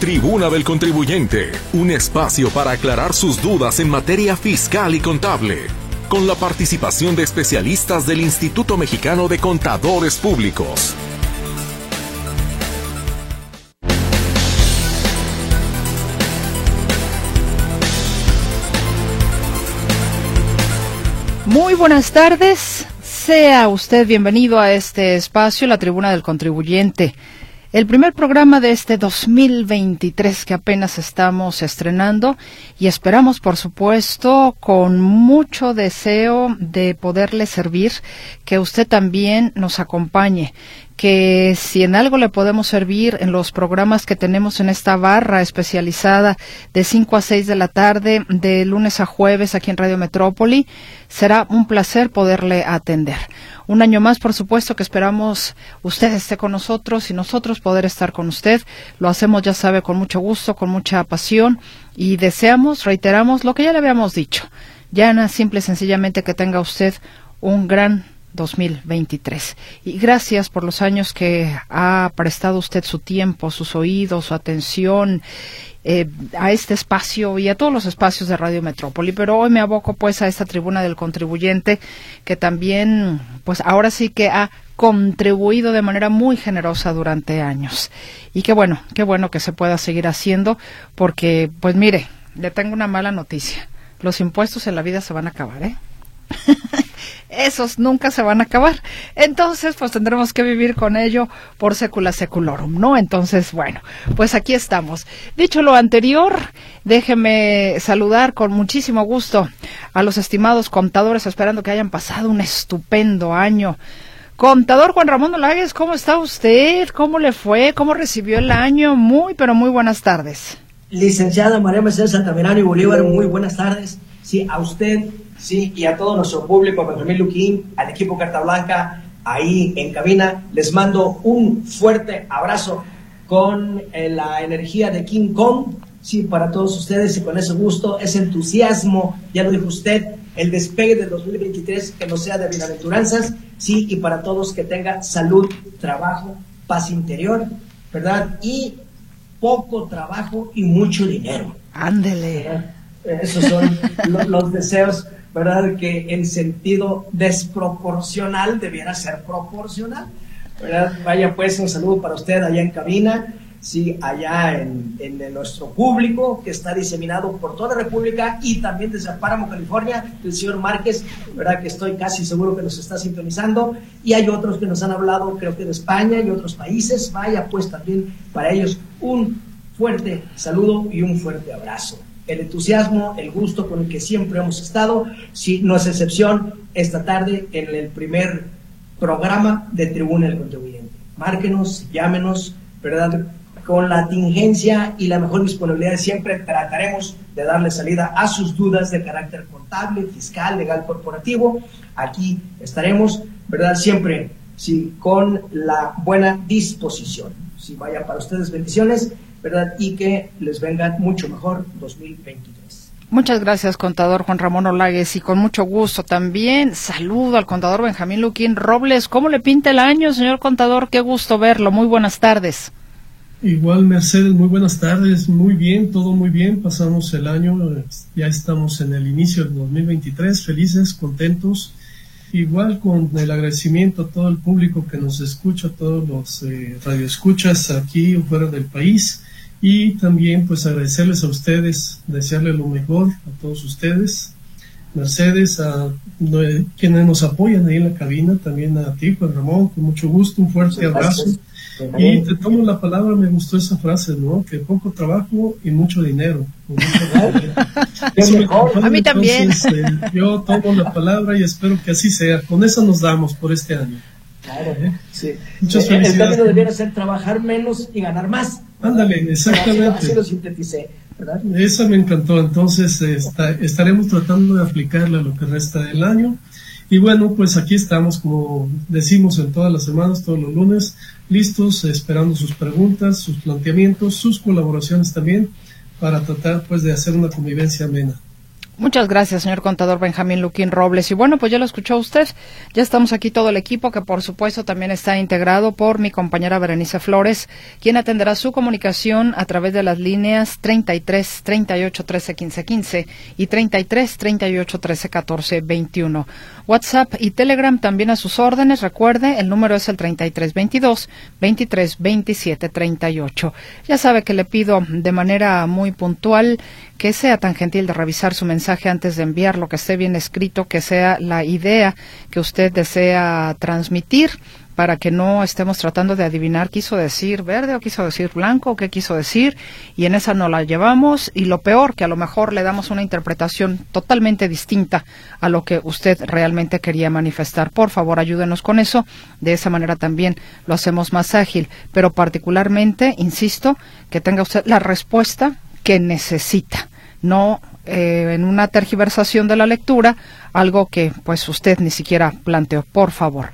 Tribuna del Contribuyente, un espacio para aclarar sus dudas en materia fiscal y contable, con la participación de especialistas del Instituto Mexicano de Contadores Públicos. Muy buenas tardes. Sea usted bienvenido a este espacio, la Tribuna del Contribuyente. El primer programa de este 2023 que apenas estamos estrenando y esperamos, por supuesto, con mucho deseo de poderle servir, que usted también nos acompañe que si en algo le podemos servir en los programas que tenemos en esta barra especializada de 5 a 6 de la tarde, de lunes a jueves aquí en Radio Metrópoli, será un placer poderle atender. Un año más, por supuesto, que esperamos usted esté con nosotros y nosotros poder estar con usted. Lo hacemos, ya sabe, con mucho gusto, con mucha pasión y deseamos, reiteramos lo que ya le habíamos dicho. Yana, simple y sencillamente que tenga usted un gran 2023. Y gracias por los años que ha prestado usted su tiempo, sus oídos, su atención eh, a este espacio y a todos los espacios de Radio Metrópoli. Pero hoy me aboco pues a esta tribuna del contribuyente que también pues ahora sí que ha contribuido de manera muy generosa durante años. Y qué bueno, qué bueno que se pueda seguir haciendo porque pues mire, le tengo una mala noticia. Los impuestos en la vida se van a acabar, ¿eh? esos nunca se van a acabar. Entonces, pues tendremos que vivir con ello por secula seculorum, ¿no? Entonces, bueno, pues aquí estamos. Dicho lo anterior, déjeme saludar con muchísimo gusto a los estimados contadores, esperando que hayan pasado un estupendo año. Contador Juan Ramón Olagues, ¿cómo está usted? ¿Cómo le fue? ¿Cómo recibió el año? Muy, pero muy buenas tardes. Licenciada María Mercedes Altamirano y Bolívar, muy buenas tardes. Sí, a usted ¿sí? y a todo nuestro público, a Benjamín Luquín, al equipo Carta Blanca, ahí en cabina, les mando un fuerte abrazo con eh, la energía de King Kong, sí, para todos ustedes y con ese gusto, ese entusiasmo, ya lo dijo usted, el despegue del 2023 que no sea de bienaventuranzas, sí, y para todos que tenga salud, trabajo, paz interior, ¿verdad? Y poco trabajo y mucho dinero. Ándele. Esos son los deseos ¿verdad? Que en sentido desproporcional debiera ser proporcional, ¿verdad? Vaya pues un saludo para usted allá en cabina, sí, allá en, en, nuestro público que está diseminado por toda la República y también desde Páramo, California, el señor Márquez, ¿verdad? Que estoy casi seguro que nos está sintonizando y hay otros que nos han hablado, creo que de España y otros países, vaya pues también para ellos un fuerte saludo y un fuerte abrazo el entusiasmo, el gusto con el que siempre hemos estado, si no es excepción, esta tarde en el primer programa de Tribuna del Contribuyente. Márquenos, llámenos, ¿verdad? Con la tingencia y la mejor disponibilidad siempre trataremos de darle salida a sus dudas de carácter contable, fiscal, legal, corporativo. Aquí estaremos, ¿verdad? Siempre, sí, con la buena disposición. Si vaya para ustedes bendiciones ¿verdad? Y que les venga mucho mejor 2023. Muchas gracias, contador Juan Ramón Olagues, y con mucho gusto también saludo al contador Benjamín Luquín Robles. ¿Cómo le pinta el año, señor contador? Qué gusto verlo. Muy buenas tardes. Igual, Mercedes, muy buenas tardes. Muy bien, todo muy bien. Pasamos el año, ya estamos en el inicio del 2023, felices, contentos. Igual con el agradecimiento a todo el público que nos escucha, a todos los eh, radioescuchas aquí o fuera del país y también pues agradecerles a ustedes, desearles lo mejor a todos ustedes, Mercedes, a quienes nos apoyan ahí en la cabina, también a ti, Juan Ramón, con mucho gusto, un fuerte abrazo. Y te tomo la palabra, me gustó esa frase, ¿no? Que poco trabajo y mucho dinero. a mí también. Eh, yo tomo la palabra y espero que así sea. Con eso nos damos por este año. Claro, ¿eh? sí. Muchas eh. El término debiera ser trabajar menos y ganar más. Ándale, exactamente. Así lo sinteticé, ¿verdad? Esa me encantó. Entonces, estaremos tratando de aplicarla a lo que resta del año. Y bueno, pues aquí estamos, como decimos en todas las semanas, todos los lunes, listos, esperando sus preguntas, sus planteamientos, sus colaboraciones también, para tratar pues de hacer una convivencia amena. Muchas gracias, señor contador Benjamín Luquín Robles. Y bueno, pues ya lo escuchó usted. Ya estamos aquí todo el equipo, que por supuesto también está integrado por mi compañera Berenice Flores, quien atenderá su comunicación a través de las líneas 33 38 13 15 15 y 33 38 13 14 21. WhatsApp y Telegram también a sus órdenes. Recuerde, el número es el 33 22 23 27 38. Ya sabe que le pido de manera muy puntual que sea tan gentil de revisar su mensaje antes de enviarlo, que esté bien escrito, que sea la idea que usted desea transmitir para que no estemos tratando de adivinar quiso decir verde o quiso decir blanco o qué quiso decir y en esa no la llevamos y lo peor que a lo mejor le damos una interpretación totalmente distinta a lo que usted realmente quería manifestar. Por favor, ayúdenos con eso. De esa manera también lo hacemos más ágil, pero particularmente, insisto, que tenga usted la respuesta que necesita, no eh, en una tergiversación de la lectura, algo que pues usted ni siquiera planteó, por favor.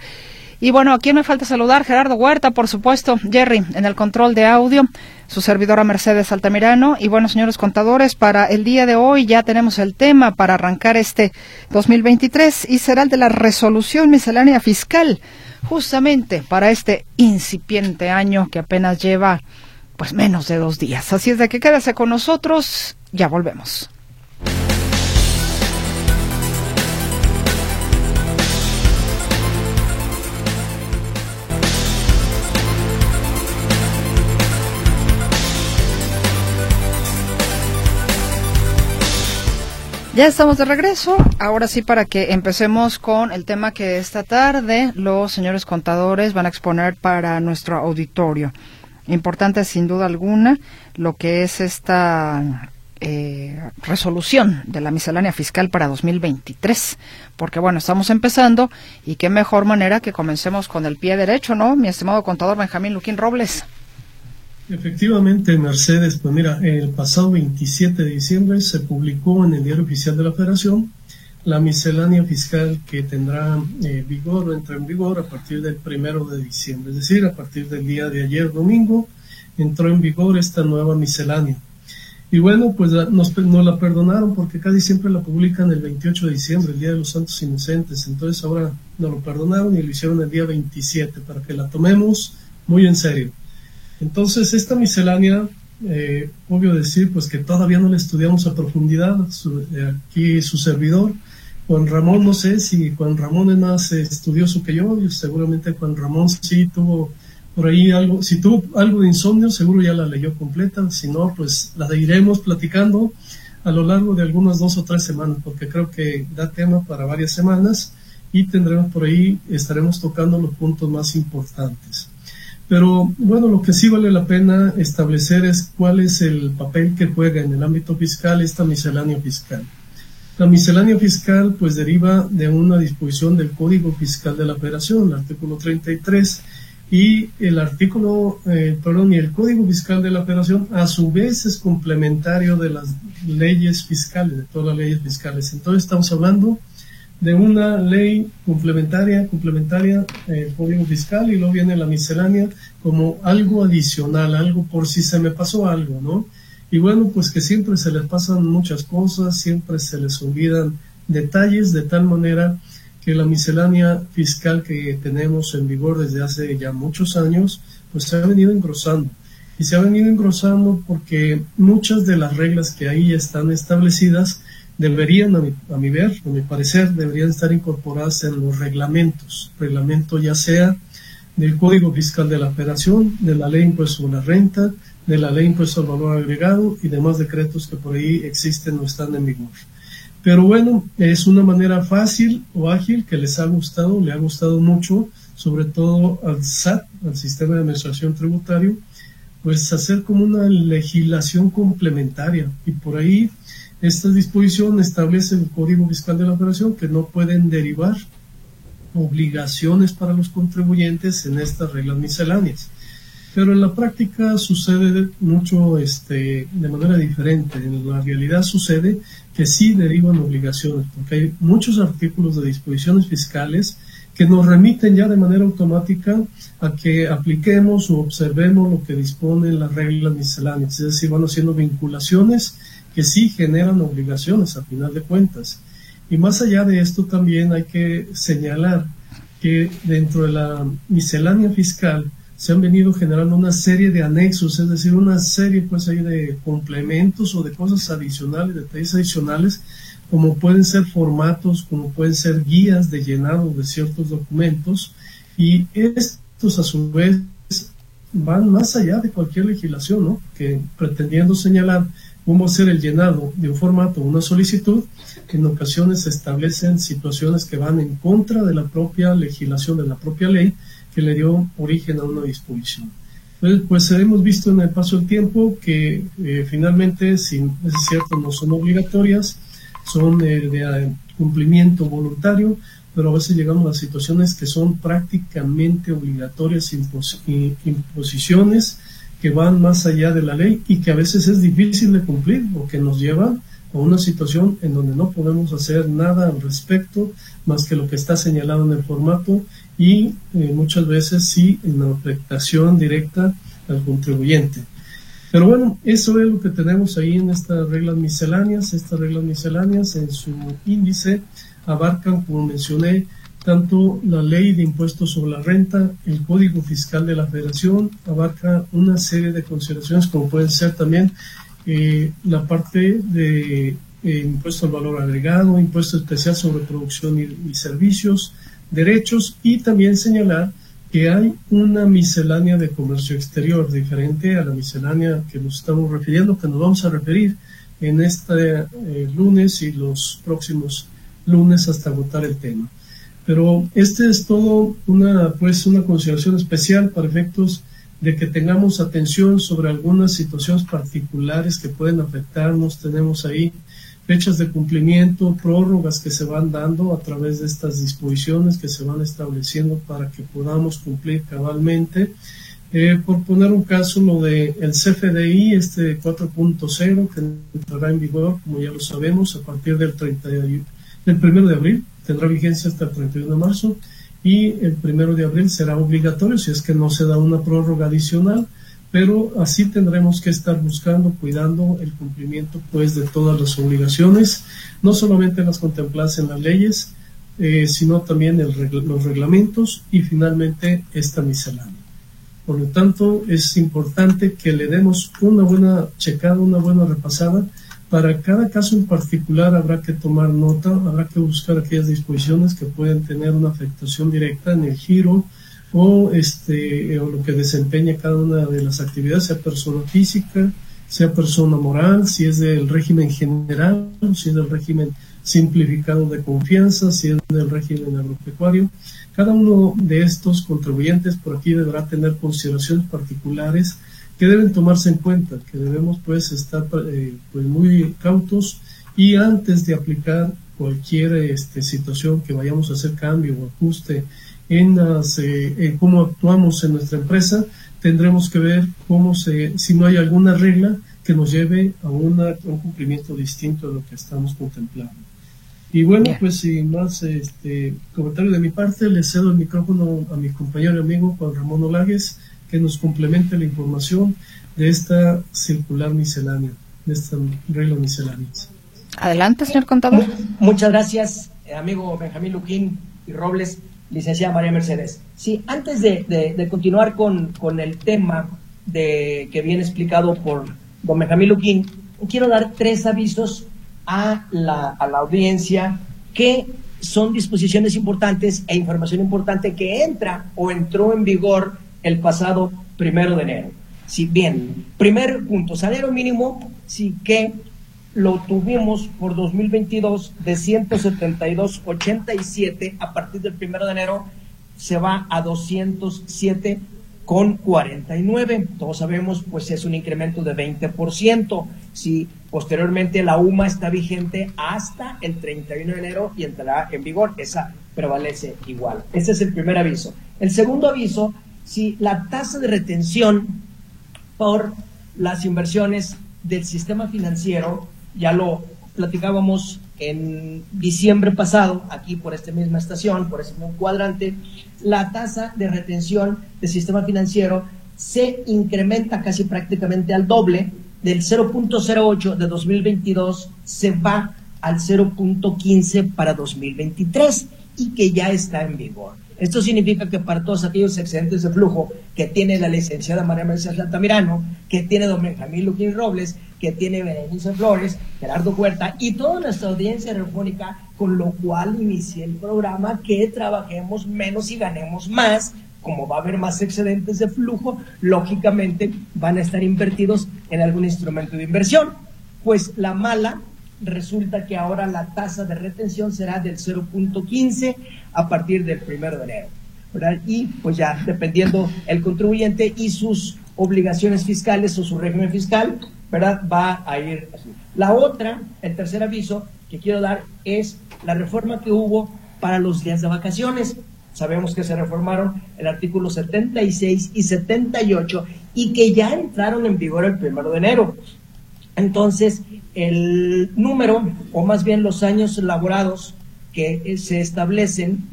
Y bueno, aquí me falta saludar Gerardo Huerta, por supuesto, Jerry, en el control de audio, su servidora Mercedes Altamirano. Y bueno, señores contadores, para el día de hoy ya tenemos el tema para arrancar este 2023 y será el de la resolución miscelánea fiscal, justamente para este incipiente año que apenas lleva pues menos de dos días. Así es de que quédese con nosotros, ya volvemos. Ya estamos de regreso. Ahora sí, para que empecemos con el tema que esta tarde los señores contadores van a exponer para nuestro auditorio. Importante, sin duda alguna, lo que es esta eh, resolución de la miscelánea fiscal para 2023, porque bueno, estamos empezando y qué mejor manera que comencemos con el pie derecho, ¿no? Mi estimado contador Benjamín Luquín Robles. Efectivamente, Mercedes, pues mira, el pasado 27 de diciembre se publicó en el Diario Oficial de la Federación la miscelánea fiscal que tendrá eh, vigor o entra en vigor a partir del primero de diciembre, es decir, a partir del día de ayer domingo entró en vigor esta nueva miscelánea. Y bueno, pues nos, nos, la perdonaron porque casi siempre la publican el 28 de diciembre, el Día de los Santos Inocentes. Entonces ahora nos lo perdonaron y lo hicieron el día 27 para que la tomemos muy en serio. Entonces, esta miscelánea, eh, obvio decir, pues que todavía no la estudiamos a profundidad. Eh, aquí su servidor, Juan Ramón, no sé si Juan Ramón es más estudioso que yo, seguramente Juan Ramón sí tuvo por ahí algo, si tuvo algo de insomnio, seguro ya la leyó completa, si no, pues la iremos platicando a lo largo de algunas dos o tres semanas, porque creo que da tema para varias semanas y tendremos por ahí, estaremos tocando los puntos más importantes. Pero bueno, lo que sí vale la pena establecer es cuál es el papel que juega en el ámbito fiscal esta miscelánea fiscal. La miscelánea fiscal pues deriva de una disposición del Código Fiscal de la Federación, el artículo 33, y el artículo, eh, perdón, y el Código Fiscal de la Federación a su vez es complementario de las leyes fiscales, de todas las leyes fiscales. Entonces estamos hablando de una ley complementaria, complementaria, eh, código fiscal, y luego viene la miscelánea como algo adicional, algo por si se me pasó algo, ¿no? Y bueno, pues que siempre se les pasan muchas cosas, siempre se les olvidan detalles de tal manera que la miscelánea fiscal que tenemos en vigor desde hace ya muchos años, pues se ha venido engrosando. Y se ha venido engrosando porque muchas de las reglas que ahí están establecidas deberían, a mi, ver, a mi parecer, deberían estar incorporadas en los reglamentos, reglamento ya sea del Código Fiscal de la Federación, de la Ley Impuesto sobre la Renta, de la Ley Impuesto al Valor Agregado y demás decretos que por ahí existen o están en vigor. Pero bueno, es una manera fácil o ágil que les ha gustado, le ha gustado mucho, sobre todo al SAT, al Sistema de Administración Tributario, pues hacer como una legislación complementaria y por ahí esta disposición establece el Código Fiscal de la Operación que no pueden derivar obligaciones para los contribuyentes en estas reglas misceláneas. Pero en la práctica sucede mucho este, de manera diferente. En la realidad sucede que sí derivan obligaciones, porque hay muchos artículos de disposiciones fiscales que nos remiten ya de manera automática a que apliquemos o observemos lo que disponen las reglas misceláneas, es decir, van haciendo vinculaciones que sí generan obligaciones a final de cuentas. Y más allá de esto también hay que señalar que dentro de la miscelánea fiscal se han venido generando una serie de anexos, es decir, una serie pues ahí de complementos o de cosas adicionales, detalles adicionales, como pueden ser formatos, como pueden ser guías de llenado de ciertos documentos, y estos a su vez van más allá de cualquier legislación, ¿no? Que pretendiendo señalar cómo hacer el llenado de un formato, una solicitud, que en ocasiones establecen situaciones que van en contra de la propia legislación, de la propia ley que le dio origen a una disposición. Entonces, pues hemos visto en el paso del tiempo que eh, finalmente, si es cierto, no son obligatorias, son eh, de eh, cumplimiento voluntario, pero a veces llegamos a situaciones que son prácticamente obligatorias, imposiciones que van más allá de la ley y que a veces es difícil de cumplir o que nos lleva a una situación en donde no podemos hacer nada al respecto más que lo que está señalado en el formato y eh, muchas veces sí en la afectación directa al contribuyente. Pero bueno, eso es lo que tenemos ahí en estas reglas misceláneas. Estas reglas misceláneas en su índice abarcan, como mencioné, tanto la ley de impuestos sobre la renta, el código fiscal de la federación, abarca una serie de consideraciones como pueden ser también eh, la parte de eh, impuesto al valor agregado, impuesto especial sobre producción y, servicios, derechos y también señalar que hay una miscelánea de comercio exterior diferente a la miscelánea que nos estamos refiriendo, que nos vamos a referir en este eh, lunes y los próximos lunes hasta agotar el tema. Pero este es todo una, pues, una consideración especial para efectos de que tengamos atención sobre algunas situaciones particulares que pueden afectarnos. Tenemos ahí fechas de cumplimiento, prórrogas que se van dando a través de estas disposiciones que se van estableciendo para que podamos cumplir cabalmente. Eh, por poner un caso, lo de el CFDI, este 4.0, que entrará en vigor, como ya lo sabemos, a partir del 30 del 1 de abril tendrá vigencia hasta el 31 de marzo y el 1 de abril será obligatorio si es que no se da una prórroga adicional, pero así tendremos que estar buscando, cuidando el cumplimiento pues de todas las obligaciones, no solamente las contempladas en las leyes, eh, sino también los reglamentos y finalmente esta miscelánea. Por lo tanto, es importante que le demos una buena checada, una buena repasada para cada caso en particular habrá que tomar nota, habrá que buscar aquellas disposiciones que pueden tener una afectación directa en el giro o, este, o lo que desempeña cada una de las actividades, sea persona física, sea persona moral, si es del régimen general, si es del régimen simplificado de confianza, si es del régimen agropecuario. Cada uno de estos contribuyentes por aquí deberá tener consideraciones particulares que deben tomarse en cuenta, que debemos pues estar eh, pues muy cautos y antes de aplicar cualquier este, situación que vayamos a hacer cambio o ajuste en, las, eh, cómo actuamos en nuestra empresa, tendremos que ver cómo se, si no hay alguna regla que nos lleve a, una, un cumplimiento distinto de lo que estamos contemplando. Y bueno, pues sin más este, comentario de mi parte, le cedo el micrófono a mi compañero y amigo Juan Ramón Olagues que nos complemente la información de esta circular miscelánea, de esta regla miscelánea. Adelante, señor contador. Muchas gracias, eh, amigo Benjamín Luquín y Robles, licenciada María Mercedes. Sí, antes de, continuar con, con, el tema de, que viene explicado por don Benjamín Luquín, quiero dar tres avisos a la, a la audiencia que son disposiciones importantes e información importante que entra o entró en vigor el pasado primero de enero. Si bien, primer punto, salario mínimo, sí que lo tuvimos por 2022 de 172.87 a partir del primero de enero se va a 207 con 49. Todos sabemos, pues es un incremento de 20%. Si posteriormente la UMA está vigente hasta el 31 de enero y entrará en vigor, esa prevalece igual. Ese es el primer aviso. El segundo aviso si la tasa de retención por las inversiones del sistema financiero, ya lo platicábamos en diciembre pasado, aquí por esta misma estación, por ese mismo cuadrante, la tasa de retención del sistema financiero se incrementa casi prácticamente al doble del 0.08 de 2022 se va al 0.15 para 2023 y que ya está en vigor. Esto significa que para todos aquellos excedentes de flujo que tiene la licenciada María Mercedes Altamirano, que tiene don Benjamín Luquín Robles, que tiene Berenice Flores, Gerardo Huerta y toda nuestra audiencia radiofónica, con lo cual inicié el programa que trabajemos menos y ganemos más. Como va a haber más excedentes de flujo, lógicamente van a estar invertidos en algún instrumento de inversión. Pues la mala resulta que ahora la tasa de retención será del 0.15 a partir del primero de enero. Y pues ya, dependiendo el contribuyente y sus obligaciones fiscales o su régimen fiscal, ¿verdad? Va a ir así. La otra, el tercer aviso que quiero dar es la reforma que hubo para los días de vacaciones. Sabemos que se reformaron el artículo 76 y 78 y que ya entraron en vigor el primero de enero. Entonces, el número, o más bien los años laborados que se establecen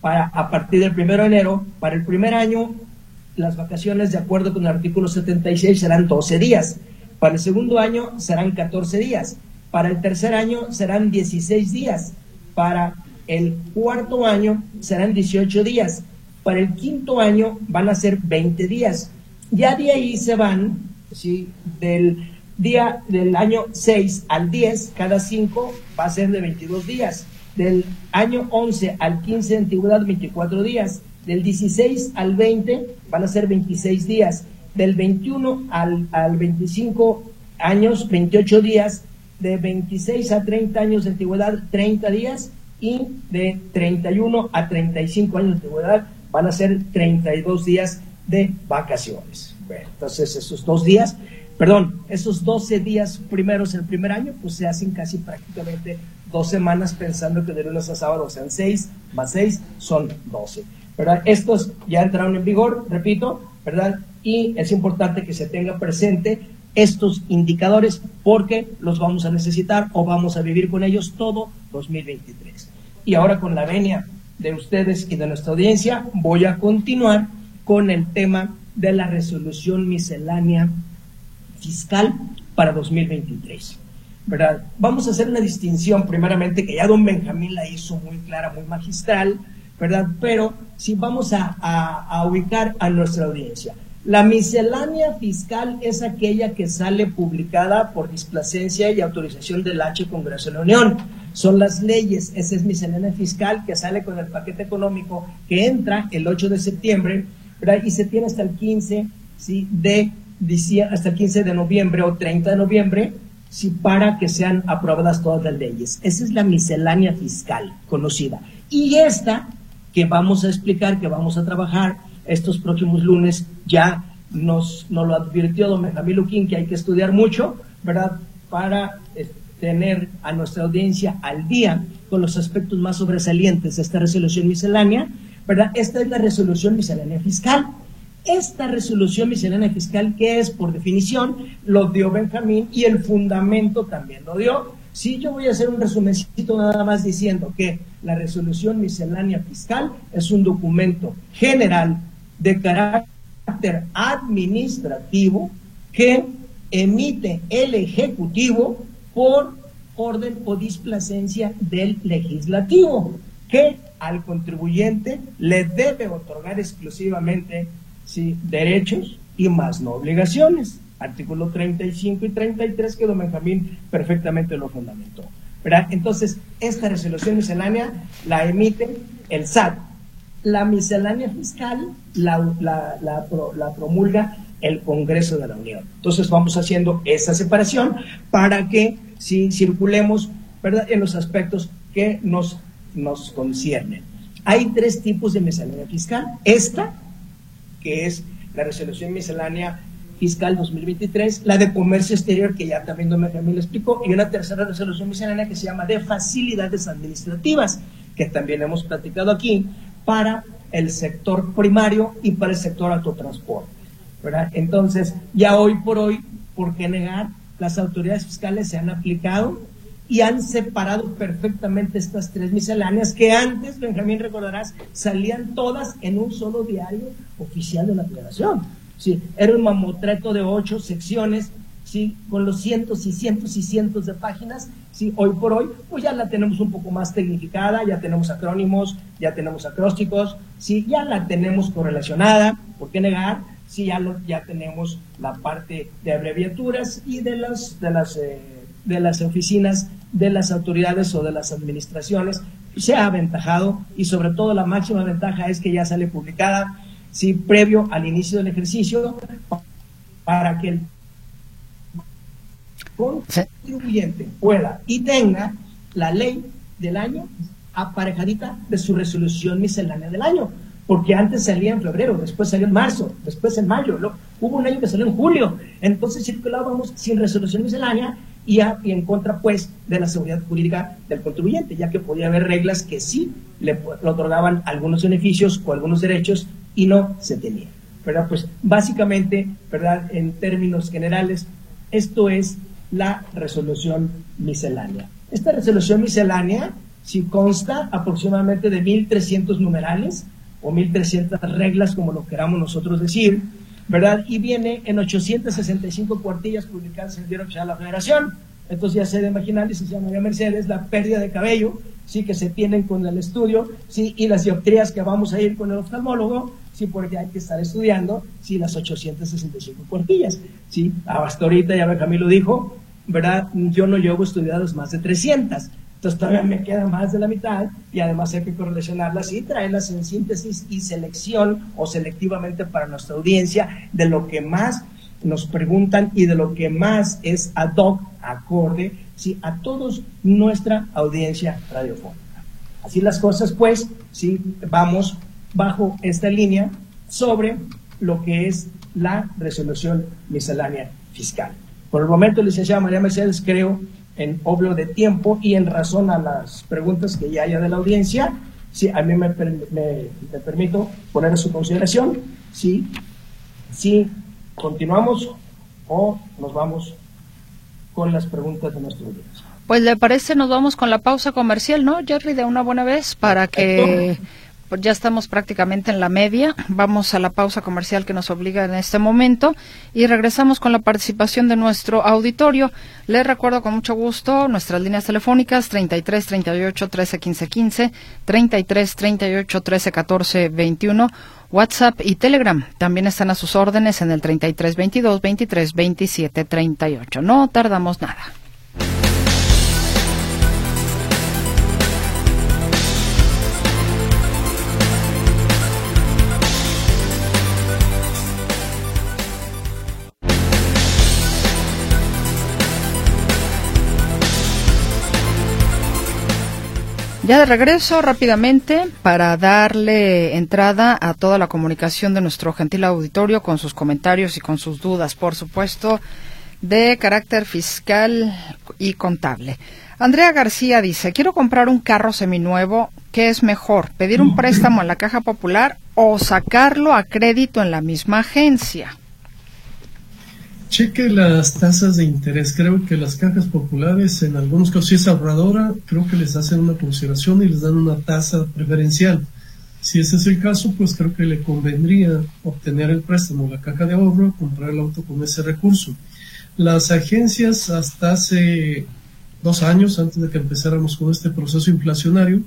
para, a partir del primero de enero, para el primer año, las vacaciones, de acuerdo con el artículo 76, serán 12 días. Para el segundo año serán 14 días. Para el tercer año serán 16 días. Para el cuarto año serán 18 días. Para el quinto año van a ser 20 días. Ya de ahí se van, ¿sí? del día del año 6 al 10, cada 5 va a ser de 22 días. Del año 11 al 15 de antigüedad, 24 días. Del 16 al 20 van a ser 26 días. Del 21 al, al 25 años, 28 días. De 26 a 30 años de antigüedad, 30 días. Y de 31 a 35 años de antigüedad van a ser 32 días de vacaciones. Bueno, entonces esos dos días perdón, esos 12 días primeros el primer año, pues se hacen casi prácticamente dos semanas pensando que de lunes a sábado sean 6 más 6 son 12. ¿verdad? Estos ya entraron en vigor, repito, ¿verdad? Y es importante que se tenga presente estos indicadores porque los vamos a necesitar o vamos a vivir con ellos todo 2023. Y ahora con la venia de ustedes y de nuestra audiencia, voy a continuar con el tema de la resolución miscelánea fiscal para 2023. ¿Verdad? Vamos a hacer una distinción, primeramente, que ya don Benjamín la hizo muy clara, muy magistral, ¿verdad? Pero si vamos a, ubicar a nuestra audiencia. La miscelánea fiscal es aquella que sale publicada por displacencia y autorización del H Congreso de la Unión. Son las leyes, esa es miscelánea fiscal que sale con el paquete económico que entra el 8 de septiembre ¿verdad? y se tiene hasta el 15 ¿sí? de hasta el 15 de noviembre o 30 de noviembre, si para que sean aprobadas todas las leyes. Esa es la miscelánea fiscal conocida. Y esta que vamos a explicar, que vamos a trabajar estos próximos lunes, ya nos, nos lo advirtió don Benjamín Luquín que hay que estudiar mucho, ¿verdad? Para eh, tener a nuestra audiencia al día con los aspectos más sobresalientes de esta resolución miscelánea, ¿verdad? Esta es la resolución miscelánea fiscal esta resolución miscelánea fiscal, que es por definición, lo dio Benjamín y el fundamento también lo dio. Sí, yo voy a hacer un resumencito nada más diciendo que la resolución miscelánea fiscal es un documento general de carácter administrativo que emite el Ejecutivo por orden o displacencia del legislativo, que al contribuyente le debe otorgar exclusivamente ¿sí? derechos y más no obligaciones. Artículo 35 y 33 que don Benjamín perfectamente lo fundamentó. ¿verdad? Entonces, esta resolución miscelánea la emite el SAT. La miscelánea fiscal la, la, promulga el Congreso de la Unión. Entonces vamos haciendo esa separación para que si circulemos ¿verdad? en los aspectos que nos, nos conciernen. Hay tres tipos de miscelánea fiscal. Esta, que es la resolución miscelánea fiscal 2023, la de comercio exterior, que ya también don Benjamín lo explicó, y una tercera resolución miscelánea que se llama de facilidades administrativas, que también hemos platicado aquí, para el sector primario y para el sector autotransporte. ¿verdad? Entonces, ya hoy por hoy, ¿por qué negar? Las autoridades fiscales se han aplicado y han separado perfectamente estas tres misceláneas que antes, Benjamín, recordarás, salían todas en un solo diario oficial de la federación. Sí, era un mamotreto de ocho secciones sí, con los cientos y cientos y cientos de páginas, sí, hoy por hoy, pues ya la tenemos un poco más tecnificada, ya tenemos acrónimos, ya tenemos acrósticos, sí, ya la tenemos correlacionada, ¿por qué negar? Sí, ya, lo, ya tenemos la parte de abreviaturas y de, las de, las, eh, de las oficinas de las autoridades o de las administraciones, se ha aventajado y sobre todo la máxima ventaja es que ya sale publicada, sí, previo al inicio del ejercicio, para que el contribuyente pueda y tenga la ley del año aparejadita de su resolución miscelánea del año. Porque antes salía en febrero, después salió en marzo, después en mayo, hubo un año que salió en julio. Entonces circulábamos sin resolución miscelánea y, en contra, pues, de la seguridad jurídica del contribuyente, ya que podía haber reglas que sí le, le otorgaban algunos beneficios o algunos derechos y no se tenían. ¿verdad? Pues básicamente, ¿verdad? En términos generales, esto es la resolución miscelánea. Esta resolución miscelánea si consta aproximadamente de 1.300 numerales o 1.300 reglas, como lo queramos nosotros decir, ¿verdad? Y viene en 865 cuartillas publicadas en el Diario Oficial de la Federación. Entonces ya se de imaginar, licenciada María Mercedes, la pérdida de cabello, sí, que se tienen con el estudio, sí, y las dioptrías que vamos a ir con el oftalmólogo, sí, porque hay que estar estudiando, sí, las 865 cuartillas, sí. Hasta ahorita, ya Camilo dijo, ¿verdad? Yo no llevo estudiados más de 300. Entonces todavía me queda más de la mitad y además hay que correlacionarlas y traerlas en síntesis y selección o selectivamente para nuestra audiencia de lo que más nos preguntan y de lo que más es ad hoc, acorde, ¿sí? a todos nuestra audiencia radiofónica. Así las cosas, pues, sí, vamos bajo esta línea sobre lo que es la resolución miscelánea fiscal. Por el momento, licenciada María Mercedes, creo en obvio de tiempo y en razón a las preguntas que ya haya de la audiencia, si a mí me, me, permito poner en su consideración si, si continuamos o nos vamos con las preguntas de nuestro audiencia. Pues le parece, nos vamos con la pausa comercial, ¿no, Jerry? De una buena vez para que ya estamos prácticamente en la media. Vamos a la pausa comercial que nos obliga en este momento y regresamos con la participación de nuestro auditorio. Les recuerdo con mucho gusto nuestras líneas telefónicas 33 38 13 15 15, 33 38 13 14 21, WhatsApp y Telegram. También están a sus órdenes en el 33 22 23 27 38. No tardamos nada. Ya de regreso rápidamente para darle entrada a toda la comunicación de nuestro gentil auditorio con sus comentarios y con sus dudas, por supuesto, de carácter fiscal y contable. Andrea García dice, quiero comprar un carro seminuevo, ¿qué es mejor? ¿Pedir un préstamo en la caja popular o sacarlo a crédito en la misma agencia? Cheque las tasas de interés. Creo que las cajas populares, en algunos casos, si es ahorradora, creo que les hacen una consideración y les dan una tasa preferencial. Si ese es el caso, pues creo que le convendría obtener el préstamo, la caja de ahorro, comprar el auto con ese recurso. Las agencias hasta hace dos años, antes de que empezáramos con este proceso inflacionario,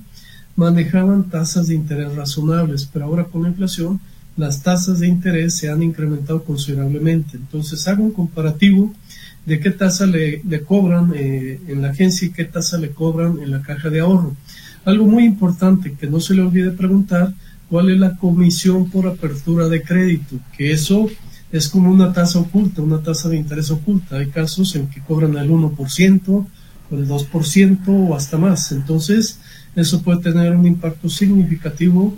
manejaban tasas de interés razonables, pero ahora con la inflación las tasas de interés se han incrementado considerablemente. Entonces, hago un comparativo de qué tasa le, cobran eh, en la agencia y qué tasa le cobran en la caja de ahorro. Algo muy importante que no se le olvide preguntar, cuál es la comisión por apertura de crédito, que eso es como una tasa oculta, una tasa de interés oculta. Hay casos en que cobran el 1% o el 2% o hasta más. Entonces, eso puede tener un impacto significativo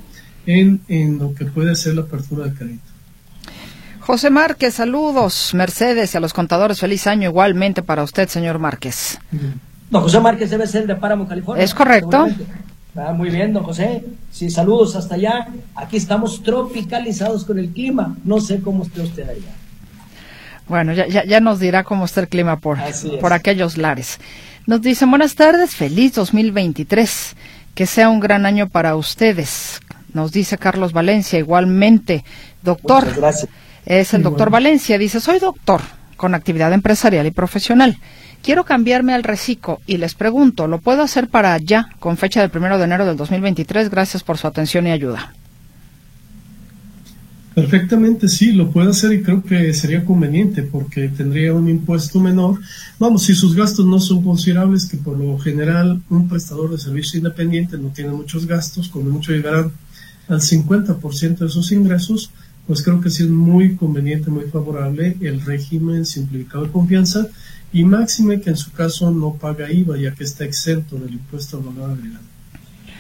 en, lo que puede ser la apertura de crédito. José Márquez, saludos. Mercedes y a los contadores, feliz año igualmente para usted, señor Márquez. Don José Márquez debe ser de Páramo, California. Es correcto. Ah, muy bien, don José. Sí, saludos hasta allá. Aquí estamos tropicalizados con el clima. No sé cómo esté usted allá. Bueno, ya, ya, ya nos dirá cómo está el clima por, por aquellos lares. Nos dicen buenas tardes, feliz 2023. Que sea un gran año para ustedes. Nos dice Carlos Valencia, igualmente, doctor. gracias. Es el doctor Valencia, dice, soy doctor. con actividad empresarial y profesional. Quiero cambiarme al reciclo y les pregunto, ¿lo puedo hacer para ya, con fecha del primero de enero del 2023? Gracias por su atención y ayuda. Perfectamente sí, lo puede hacer y creo que sería conveniente porque tendría un impuesto menor. Vamos, si sus gastos no son considerables, que por lo general un prestador de servicio independiente no tiene muchos gastos, como mucho llegarán al 50% de sus ingresos, pues creo que sí es muy conveniente, muy favorable el régimen simplificado de confianza y máxime que en su caso no paga IVA ya que está exento del impuesto al valor agregado.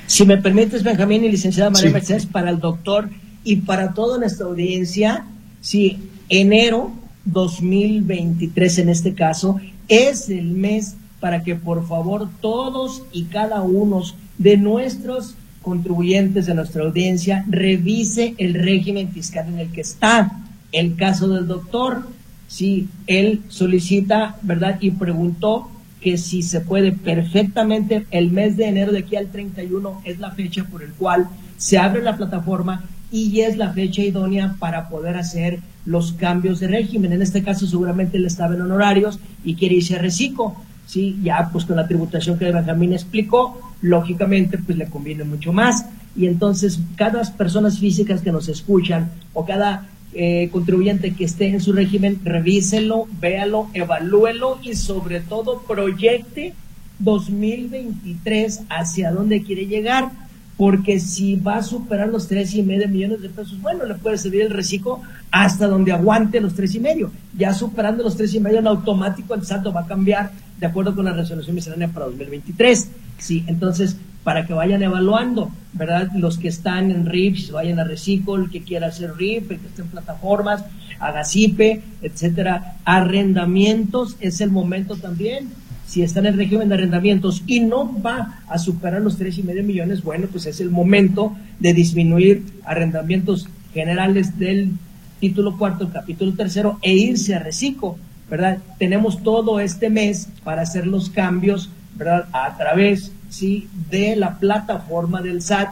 Si me permites, Benjamín y licenciada María Mercedes, para el doctor y para toda nuestra audiencia, si enero 2023 en este caso es el mes para que por favor todos y cada uno de nuestros contribuyentes de nuestra audiencia revise el régimen fiscal en el que está. El caso del doctor, si él solicita, ¿verdad? Y preguntó que si se puede perfectamente, el mes de enero de aquí al 31 es la fecha por el cual se abre la plataforma y es la fecha idónea para poder hacer los cambios de régimen. En este caso seguramente él estaba en honorarios y quiere irse a reciclo. Sí, ya pues con la tributación que Benjamín explicó, lógicamente pues le conviene mucho más. Y entonces cada personas físicas que nos escuchan o cada eh, contribuyente que esté en su régimen, revíselo, véalo, evalúelo y sobre todo proyecte 2023 hacia dónde quiere llegar porque si va a superar los tres y medio millones de pesos, bueno, le puede servir el reciclo hasta donde aguante los tres y medio. Ya superando los tres y medio en automático el saldo va a cambiar de acuerdo con la resolución miscelánea para 2023. Sí, entonces, para que vayan evaluando, ¿verdad? Los que están en RIP, vayan a reciclo, el que quiera hacer RIP, el que esté en plataformas, haga CIPE, etcétera. Arrendamientos es el momento también si está en el régimen de arrendamientos y no va a superar los tres y medio millones, bueno, pues es el momento de disminuir arrendamientos generales del título cuarto, capítulo tercero e irse a reciclo, ¿verdad? Tenemos todo este mes para hacer los cambios, ¿verdad? A través, sí, de la plataforma del SAT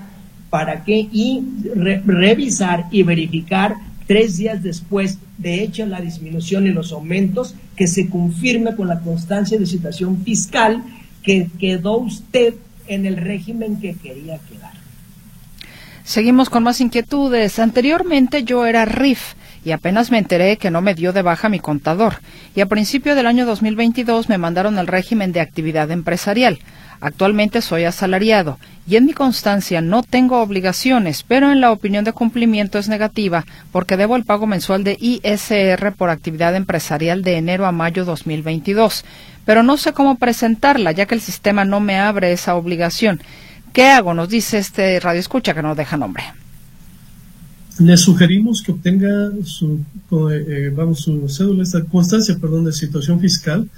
para que y revisar y verificar tres días después de hecho la disminución y los aumentos, que se confirme con la constancia de situación fiscal que quedó usted en el régimen que quería quedar. Seguimos con más inquietudes. Anteriormente yo era RIF y apenas me enteré que no me dio de baja mi contador. Y a principio del año 2022 me mandaron al régimen de actividad empresarial. Actualmente soy asalariado y en mi constancia no tengo obligaciones, pero en la opinión de cumplimiento es negativa porque debo el pago mensual de ISR por actividad empresarial de enero a mayo 2022. Pero no sé cómo presentarla ya que el sistema no me abre esa obligación. ¿Qué hago? Nos dice este radio escucha que no deja nombre. Le sugerimos que obtenga su, eh, eh, vamos, su cédula, esta constancia, perdón, de situación fiscal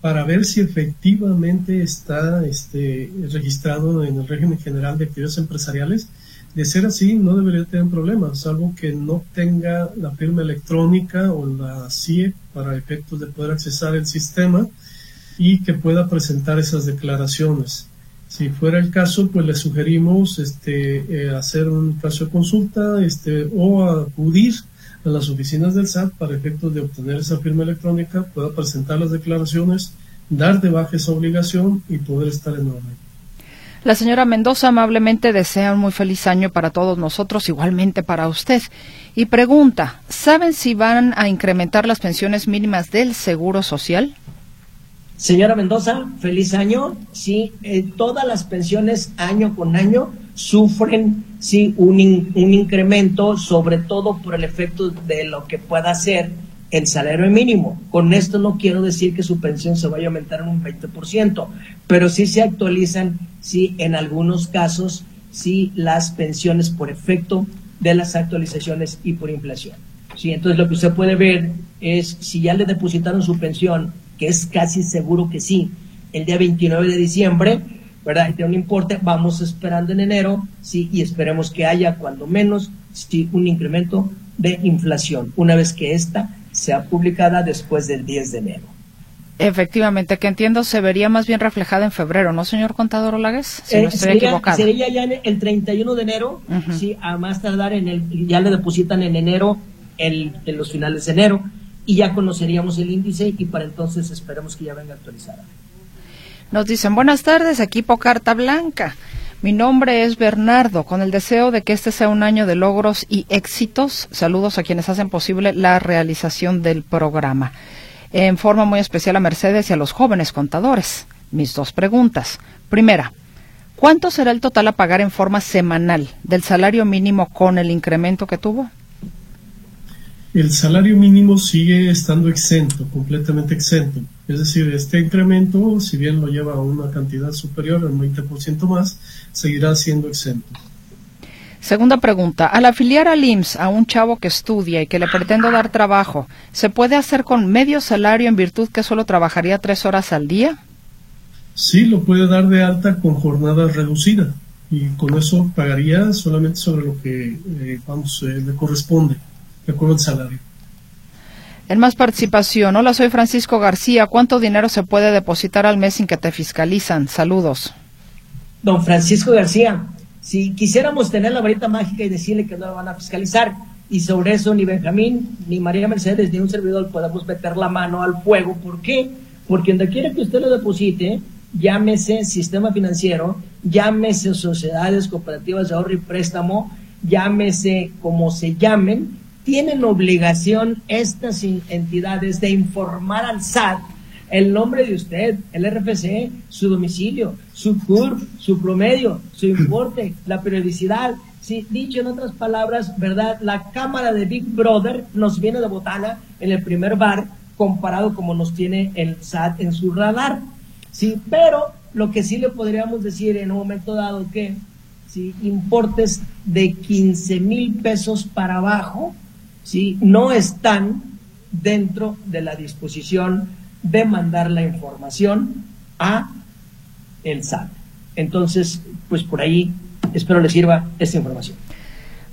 para ver si efectivamente está este, registrado en el régimen general de actividades empresariales. De ser así, no debería tener problemas, salvo que no tenga la firma electrónica o la CIE para efectos de poder accesar el sistema y que pueda presentar esas declaraciones. Si fuera el caso, pues le sugerimos este, eh, hacer un caso de consulta este, o acudir a las oficinas del SAT para efectos de obtener esa firma electrónica, pueda presentar las declaraciones, dar de baja esa obligación y poder estar en orden. La señora Mendoza amablemente desea un muy feliz año para todos nosotros, igualmente para usted, y pregunta, ¿saben si van a incrementar las pensiones mínimas del Seguro Social? Señora Mendoza, feliz año. Sí, eh, todas las pensiones año con año sufren sí un, un incremento, sobre todo por el efecto de lo que pueda ser el salario mínimo. Con esto no quiero decir que su pensión se vaya a aumentar en un 20%, pero sí se actualizan, sí, en algunos casos, sí, las pensiones por efecto de las actualizaciones y por inflación. Sí, entonces lo que usted puede ver es si ya le depositaron su pensión, que es casi seguro que sí, el día 29 de diciembre, ¿verdad? Y no importa, vamos esperando en enero, sí, y esperemos que haya cuando menos sí, un incremento de inflación, una vez que esta sea publicada después del 10 de enero. Efectivamente, que entiendo se vería más bien reflejada en febrero, ¿no, señor contador Olagues? Si no eh, estoy sería, Sería ya el 31 de enero, sí, a más tardar en el, ya le depositan en enero, el, en los finales de enero, y ya conoceríamos el índice y para entonces esperamos que ya venga actualizada. Nos dicen, buenas tardes, equipo Carta Blanca. Mi nombre es Bernardo, con el deseo de que este sea un año de logros y éxitos. Saludos a quienes hacen posible la realización del programa. En forma muy especial a Mercedes y a los jóvenes contadores. Mis dos preguntas. Primera, ¿cuánto será el total a pagar en forma semanal del salario mínimo con el incremento que tuvo? El salario mínimo sigue estando exento, completamente exento. Es decir, este incremento, si bien lo lleva a una cantidad superior al 20% más, seguirá siendo exento. Segunda pregunta. Al afiliar al IMSS a un chavo que estudia y que le pretendo dar trabajo, ¿se puede hacer con medio salario en virtud que solo trabajaría tres horas al día? Sí, lo puede dar de alta con jornada reducida y con eso pagaría solamente sobre lo que eh, vamos eh, le corresponde, de acuerdo al salario. En más participación. Hola, soy Francisco García. ¿Cuánto dinero se puede depositar al mes sin que te fiscalizan? Saludos. Don Francisco García, si quisiéramos tener la varita mágica y decirle que no lo van a fiscalizar, y sobre eso ni Benjamín, ni María Mercedes, ni un servidor podemos meter la mano al fuego. ¿Por qué? Porque donde quiera que usted lo deposite, llámese sistema financiero, llámese sociedades cooperativas de ahorro y préstamo, llámese como se llamen, tienen obligación estas entidades de informar al SAT el nombre de usted, el RFC, su domicilio, su CURP, su promedio, su importe, la periodicidad. Sí, dicho en otras palabras, ¿verdad? La cámara de Big Brother nos viene de botana en el primer bar comparado como nos tiene el SAT en su radar. Pero lo que sí le podríamos decir en un momento dado que si importes de 15 mil pesos para abajo, ¿sí? no están dentro de la disposición de mandar la información a el SAT. Entonces, pues por ahí espero les sirva esta información.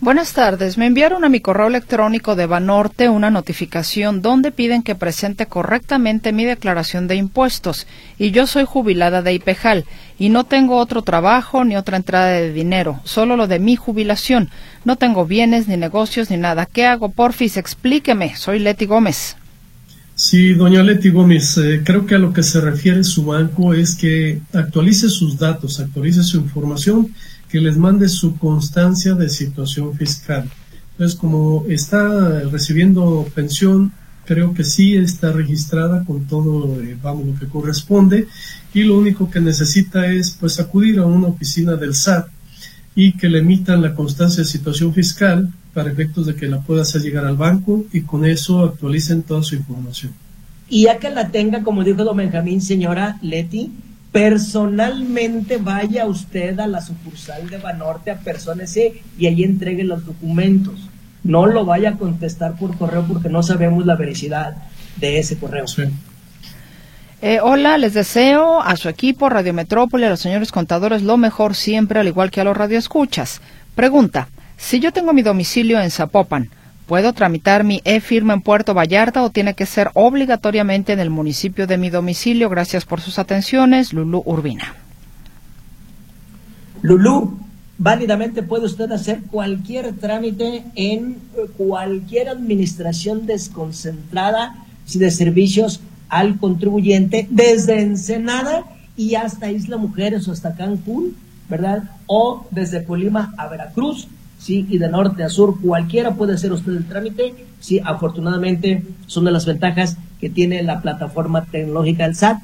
Buenas tardes. Me enviaron a mi correo electrónico de Banorte una notificación donde piden que presente correctamente mi declaración de impuestos y yo soy jubilada de IPEJAL y no tengo otro trabajo ni otra entrada de dinero, solo lo de mi jubilación. No tengo bienes ni negocios ni nada. ¿Qué hago? Porfis, explíqueme. Soy Leti Gómez. Sí, doña Leti Gómez, eh, creo que a lo que se refiere su banco es que actualice sus datos, actualice su información que les mande su constancia de situación fiscal. Entonces, como está recibiendo pensión, creo que sí está registrada con todo, eh, vamos, lo que corresponde y lo único que necesita es pues acudir a una oficina del SAT y que le emitan la constancia de situación fiscal para efectos de que la pueda hacer llegar al banco y con eso actualicen toda su información. Y ya que la tenga, como dijo don Benjamín, señora Leti, personalmente vaya usted a la sucursal de Banorte, a Persónese y ahí entregue los documentos. No lo vaya a contestar por correo porque no sabemos la veracidad de ese correo. Eh, hola, les deseo a su equipo, Radio Metrópoli, a los señores contadores, lo mejor siempre, al igual que a los radioescuchas. Pregunta, si yo tengo mi domicilio en Zapopan, ¿Puedo tramitar mi e-firma en Puerto Vallarta o tiene que ser obligatoriamente en el municipio de mi domicilio? Gracias por sus atenciones, Lulú Urbina. Lulú, válidamente puede usted hacer cualquier trámite en cualquier administración desconcentrada de servicios al contribuyente, desde Ensenada y hasta Isla Mujeres o hasta Cancún, ¿verdad? O desde Colima a Veracruz ¿sí? Y de norte a sur, cualquiera puede hacer usted el trámite, ¿sí? Afortunadamente son de las ventajas que tiene la plataforma tecnológica del SAT,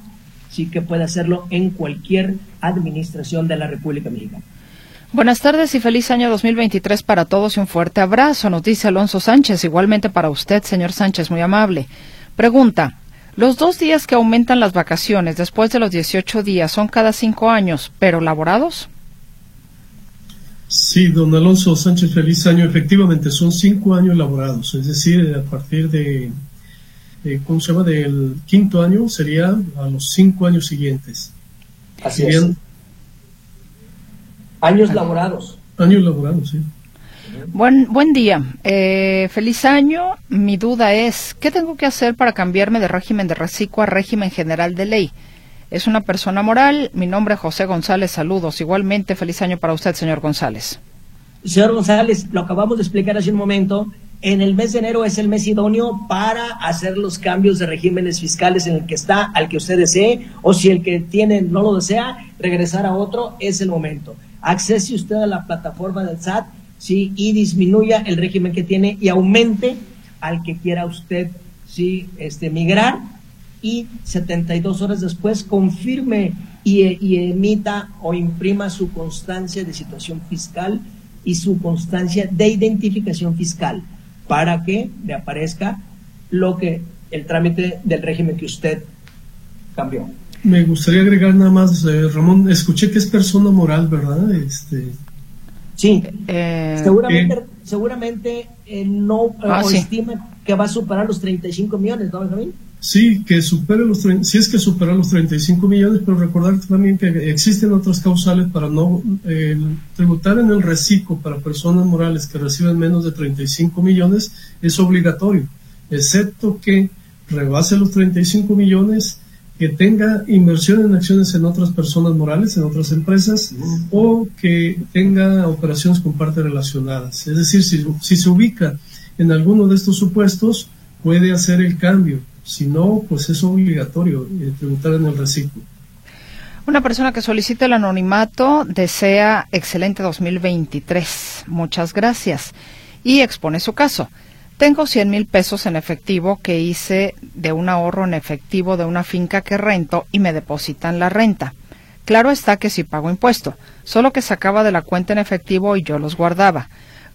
sí que puede hacerlo en cualquier administración de la República Mexicana. Buenas tardes y feliz año 2023 para todos y un fuerte abrazo, nos dice Alonso Sánchez, igualmente para usted, señor Sánchez, muy amable. Pregunta, los dos días que aumentan las vacaciones después de los 18 días son cada cinco años, pero laborados? Sí, don Alonso Sánchez, feliz año. Efectivamente, son cinco años laborados, es decir, a partir de, ¿cómo se llama?, del quinto año sería a los cinco años siguientes. Así es. Años laborados. Años laborados, sí. Buen, buen día. Eh, feliz año. Mi duda es, ¿qué tengo que hacer para cambiarme de régimen de reciclo a régimen general de ley? Es una persona moral. Mi nombre es José González. Saludos. Igualmente, feliz año para usted, señor González. Señor González, lo acabamos de explicar hace un momento. en el mes de enero es el mes idóneo para hacer los cambios de regímenes fiscales en el que está, al que usted desee, o si el que tiene no lo desea, regresar a otro, es el momento. Accese usted a la plataforma del SAT ¿sí? y disminuya el régimen que tiene y aumente al que quiera usted ¿sí? este, migrar y 72 horas después confirme y, y emita o imprima su constancia de situación fiscal y su constancia de identificación fiscal para que le aparezca lo que el trámite del régimen que usted cambió. Me gustaría agregar nada más, eh, Ramón, escuché que es persona moral, ¿verdad? Este... Sí, eh, seguramente, seguramente eh, no ah, estima que va a superar los 35 millones, ¿no, Benjamín? Sí, que supere los sí es que supera los 35 millones, pero recordar también que existen otras causales para no eh, tributar en el reciclo para personas morales que reciben menos de 35 millones es obligatorio, excepto que rebase los 35 millones, que tenga inversión en acciones en otras personas morales, en otras empresas, o que tenga operaciones con partes relacionadas. Es decir, si, si se ubica en alguno de estos supuestos, puede hacer el cambio si no, pues es obligatorio eh, tributar en el reciclo. Una persona que solicita el anonimato desea excelente 2023. Muchas gracias. Y expone su caso. Tengo 100 mil pesos en efectivo que hice de un ahorro en efectivo de una finca que rento y me depositan la renta. Claro está que sí pago impuesto, solo que sacaba de la cuenta en efectivo y yo los guardaba.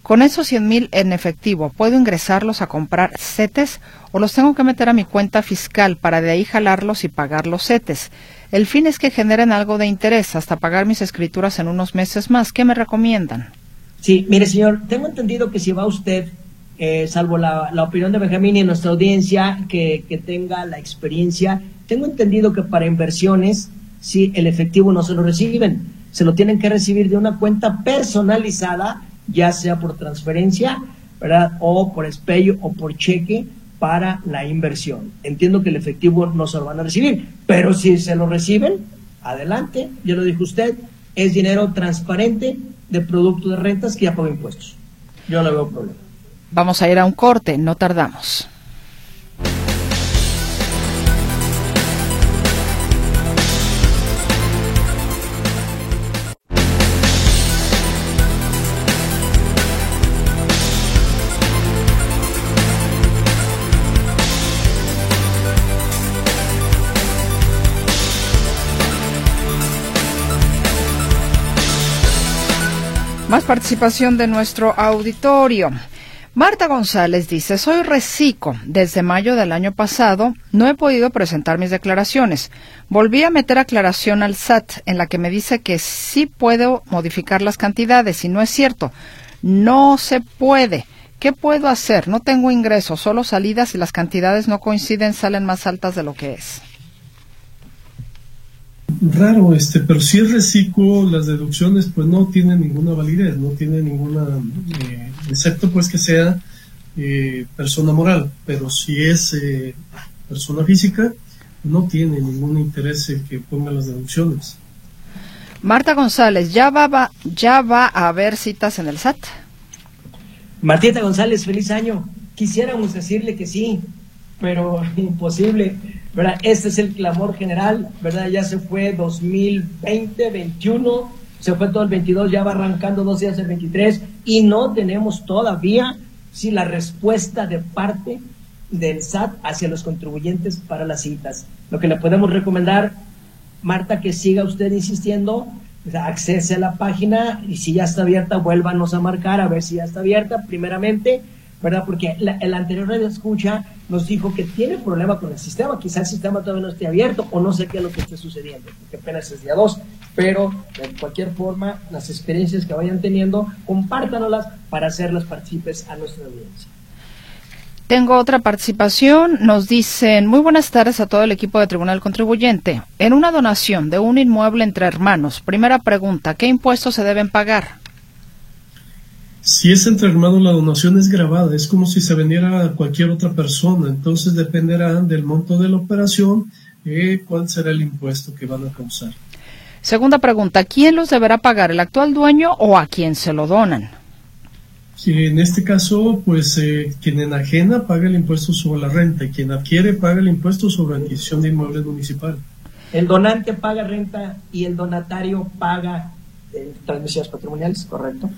Con esos 100 mil en efectivo, ¿puedo ingresarlos a comprar CETES o los tengo que meter a mi cuenta fiscal para de ahí jalarlos y pagar los CETES? El fin es que generen algo de interés hasta pagar mis escrituras en unos meses más. ¿Qué me recomiendan? Sí, mire señor, tengo entendido que si va usted, eh, salvo la, opinión de Benjamín y nuestra audiencia que, que tenga la experiencia, tengo entendido que para inversiones, si el efectivo no se lo reciben, se lo tienen que recibir de una cuenta personalizada ya sea por transferencia, ¿verdad? O por espello o por cheque para la inversión. Entiendo que el efectivo no se lo van a recibir, pero si se lo reciben, adelante, ya lo dijo usted, es dinero transparente de producto de rentas que ya paga impuestos. Yo no veo problema. Vamos a ir a un corte, no tardamos. Más participación de nuestro auditorio. Marta González dice, soy reciclo. Desde mayo del año pasado no he podido presentar mis declaraciones. Volví a meter aclaración al SAT en la que me dice que sí puedo modificar las cantidades y no es cierto. No se puede. ¿Qué puedo hacer? No tengo ingresos, solo salidas y las cantidades no coinciden, salen más altas de lo que es raro, este, pero si es reciclo, las deducciones pues no tienen ninguna validez, no tienen ninguna, eh, excepto pues que sea eh, persona moral, pero si es eh, persona física, no tiene ningún interés en que ponga las deducciones. Marta González, ¿ya va, ¿ya va a haber citas en el SAT? Martita González, feliz año. Quisiéramos decirle que sí, pero imposible ¿verdad? Este es el clamor general, ¿verdad? Ya se fue 2020, 21, se fue todo el 22, ya va arrancando dos días el 23 y no tenemos todavía, sí, la respuesta de parte del SAT hacia los contribuyentes para las citas. Lo que le podemos recomendar, Marta, que siga usted insistiendo, accese a la página y si ya está abierta, vuélvanos a marcar a ver si ya está abierta, primeramente ¿verdad? Porque el anterior radio escucha nos dijo que tiene problema con el sistema, quizás el sistema todavía no esté abierto o no sé qué es lo que esté sucediendo, porque apenas es día 2, pero de cualquier forma, las experiencias que vayan teniendo, compártanoslas para hacerlas partícipes a nuestra audiencia. Tengo otra participación. Nos dicen, muy buenas tardes a todo el equipo de Tribunal Contribuyente. En una donación de un inmueble entre hermanos, primera pregunta, ¿qué impuestos se deben pagar? Si es entre hermanos, la donación es grabada, es como si se vendiera a cualquier otra persona, entonces dependerá del monto de la operación eh, cuál será el impuesto que van a causar. Segunda pregunta, ¿quién los deberá pagar, el actual dueño o a quién se lo donan? en este caso, pues eh, quien enajena paga el impuesto sobre la renta y quien adquiere paga el impuesto sobre adquisición de inmuebles municipal. El donante paga renta y el donatario paga eh, transmisiones patrimoniales, ¿correcto?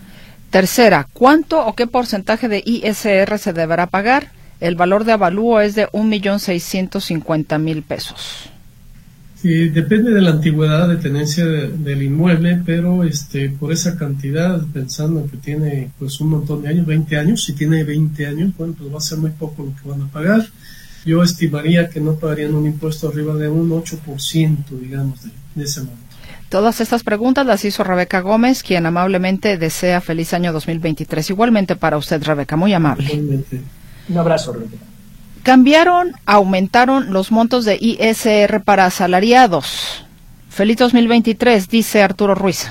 Tercera, ¿cuánto o qué porcentaje de ISR se deberá pagar? El valor de avalúo es de 1.650.000 pesos. Sí, depende de la antigüedad de tenencia del inmueble, pero este por esa cantidad, pensando que tiene pues un montón de años, 20 años, si tiene 20 años, bueno, pues va a ser muy poco lo que van a pagar. Yo estimaría que no pagarían un impuesto arriba de un 8%, digamos, de ese monto. Todas estas preguntas las hizo Rebeca Gómez, quien amablemente desea feliz año 2023. Igualmente para usted, Rebeca, muy amable. Un abrazo, Rebeca. Cambiaron, aumentaron los montos de ISR para asalariados. Feliz 2023, dice Arturo Ruiz.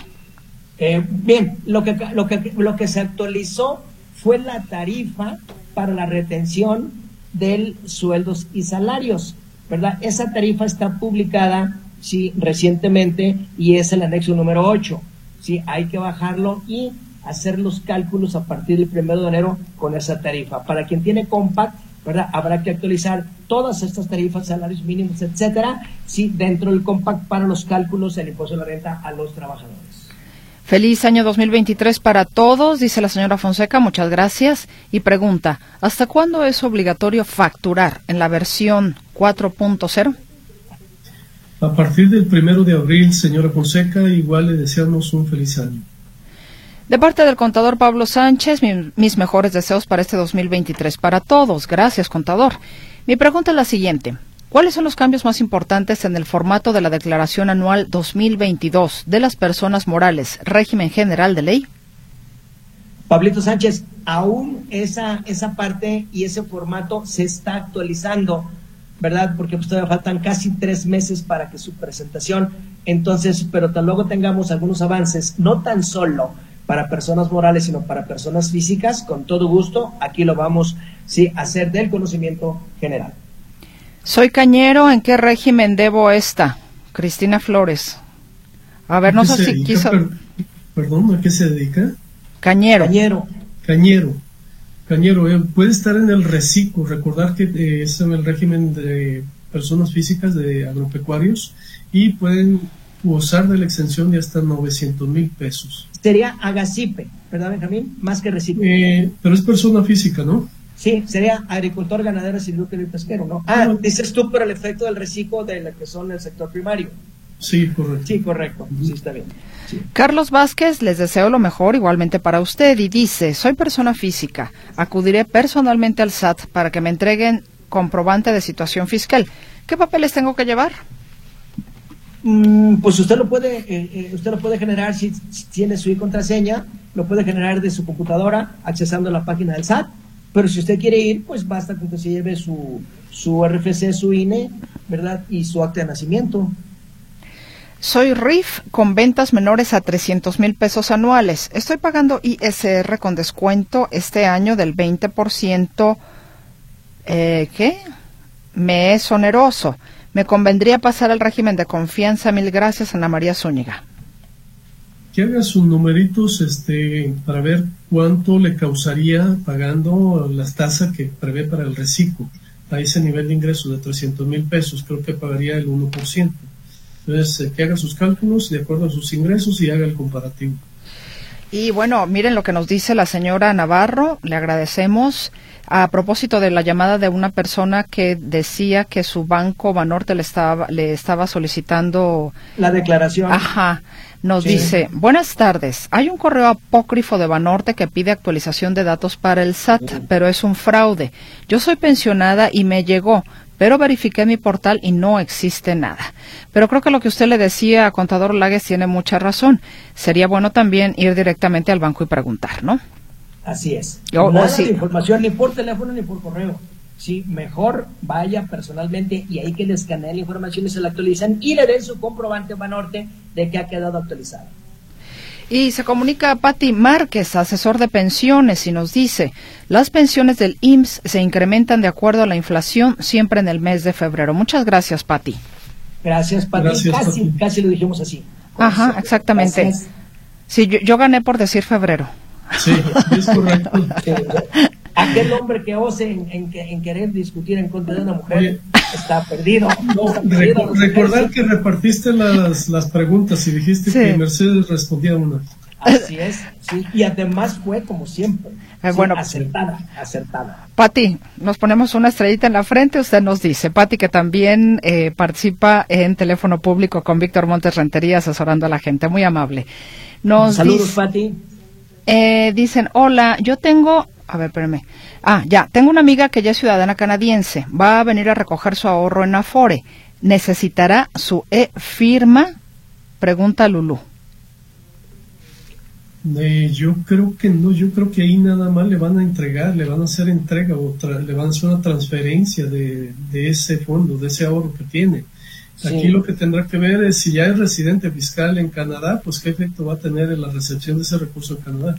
Eh, bien, lo que, lo, que, lo que se actualizó fue la tarifa para la retención de sueldos y salarios, ¿verdad? Esa tarifa está publicada sí, recientemente y es el anexo número 8. Sí, hay que bajarlo y hacer los cálculos a partir del primero de enero con esa tarifa. Para quien tiene compact, ¿verdad? Habrá que actualizar todas estas tarifas, salarios mínimos, etcétera, sí, dentro del compact para los cálculos del impuesto de la renta a los trabajadores. Feliz año 2023 para todos, dice la señora Fonseca, muchas gracias. Y pregunta, ¿hasta cuándo es obligatorio facturar en la versión 4.0? A partir del primero de abril, señora Fonseca, igual le deseamos un feliz año. De parte del contador Pablo Sánchez, mis mejores deseos para este 2023 para todos. Gracias, contador. Mi pregunta es la siguiente. ¿Cuáles son los cambios más importantes en el formato de la Declaración Anual 2022 de las personas morales, régimen general de ley? Pablito Sánchez, aún esa, esa parte y ese formato se está actualizando ¿verdad? Porque pues, todavía faltan casi tres meses para que su presentación, entonces, pero tan luego tengamos algunos avances, no tan solo para personas morales, sino para personas físicas, con todo gusto, aquí lo vamos sí, a hacer del conocimiento general. Soy cañero, ¿en qué régimen debo esta? Cristina Flores. A ver, no sé si quiso... Perdón, ¿a qué se dedica? Cañero. Cañero. Cañero. Cañero, eh, puede estar en el reciclo, recordar que eh, es en el régimen de personas físicas de agropecuarios y pueden gozar de la exención de hasta 900 mil pesos. Sería agacipe, ¿verdad, Benjamín? Más que reciclo. Eh, pero es persona física, ¿no? Sí, sería agricultor, ganadero, silvícola y pesquero, ¿no? Ah, dices tú por el efecto del reciclo de la que son el sector primario. Sí, correcto. Sí, correcto. Sí, está bien. Carlos Vázquez, les deseo lo mejor igualmente para usted y dice, soy persona física, acudiré personalmente al SAT para que me entreguen comprobante de situación fiscal. ¿Qué papeles tengo que llevar? Mm, pues usted lo puede, eh, eh, usted lo puede generar si, tiene su contraseña, lo puede generar de su computadora accesando a la página del SAT. Pero si usted quiere ir, pues basta con que se lleve su, su RFC, su INE, ¿verdad? Y su acta de nacimiento. Soy RIF con ventas menores a 300 mil pesos anuales. Estoy pagando ISR con descuento este año del 20%. Eh, ¿Qué? Me es oneroso. Me convendría pasar al régimen de confianza. Mil gracias, Ana María Zúñiga. Que haga sus numeritos este, para ver cuánto le causaría pagando las tasas que prevé para el reciclo. A ese nivel de ingreso de 300 mil pesos, creo que pagaría el 1%. Entonces, eh, que haga sus cálculos de acuerdo a sus ingresos y haga el comparativo. Y bueno, miren lo que nos dice la señora Navarro, le agradecemos. A propósito de la llamada de una persona que decía que su banco Banorte le estaba, le estaba solicitando. La declaración. Ajá. Nos dice, buenas tardes. Hay un correo apócrifo de Banorte que pide actualización de datos para el SAT, pero es un fraude. Yo soy pensionada y me llegó, pero verifiqué mi portal y no existe nada. Pero creo que lo que usted le decía a Contador Lagues tiene mucha razón. Sería bueno también ir directamente al banco y preguntar, ¿no? Así es. Yo, Nada de información ni por teléfono ni por correo. Sí, mejor vaya personalmente y ahí que le escaneen la información y se la actualizan y le den su comprobante Banorte de que ha quedado actualizado. Y se comunica a Patti Márquez, asesor de pensiones, y nos dice, las pensiones del IMSS se incrementan de acuerdo a la inflación siempre en el mes de febrero. Muchas gracias, Patti. Gracias, Patti. Casi, casi lo dijimos así. Ajá, exactamente. Sí, yo, gané por decir febrero. Sí, es correcto. Aquel hombre que ose en, en, querer discutir en contra de una mujer está perdido. recordar que repartiste las, las preguntas y dijiste que Mercedes respondía una. Así es, sí. Y además fue como siempre. Eh, bueno, acertada, acertada. Pati, nos ponemos una estrellita en la frente. Usted nos dice, Pati, que también eh, participa en teléfono público con Víctor Montes Rentería asesorando a la gente. Muy amable. Nos Saludos, Pati. Eh, dicen, hola, yo tengo a ver, espérame. Ah, ya, tengo una amiga que ya es ciudadana canadiense. Va a venir a recoger su ahorro en Afore. ¿Necesitará su e-firma? Pregunta Lulu. Eh, yo creo que no, yo creo que ahí nada más le van a entregar, le van a hacer entrega o le van a hacer una transferencia de, ese fondo, de ese ahorro que tiene. Aquí lo que tendrá que ver es si ya es residente fiscal en Canadá, pues qué efecto va a tener en la recepción de ese recurso en Canadá.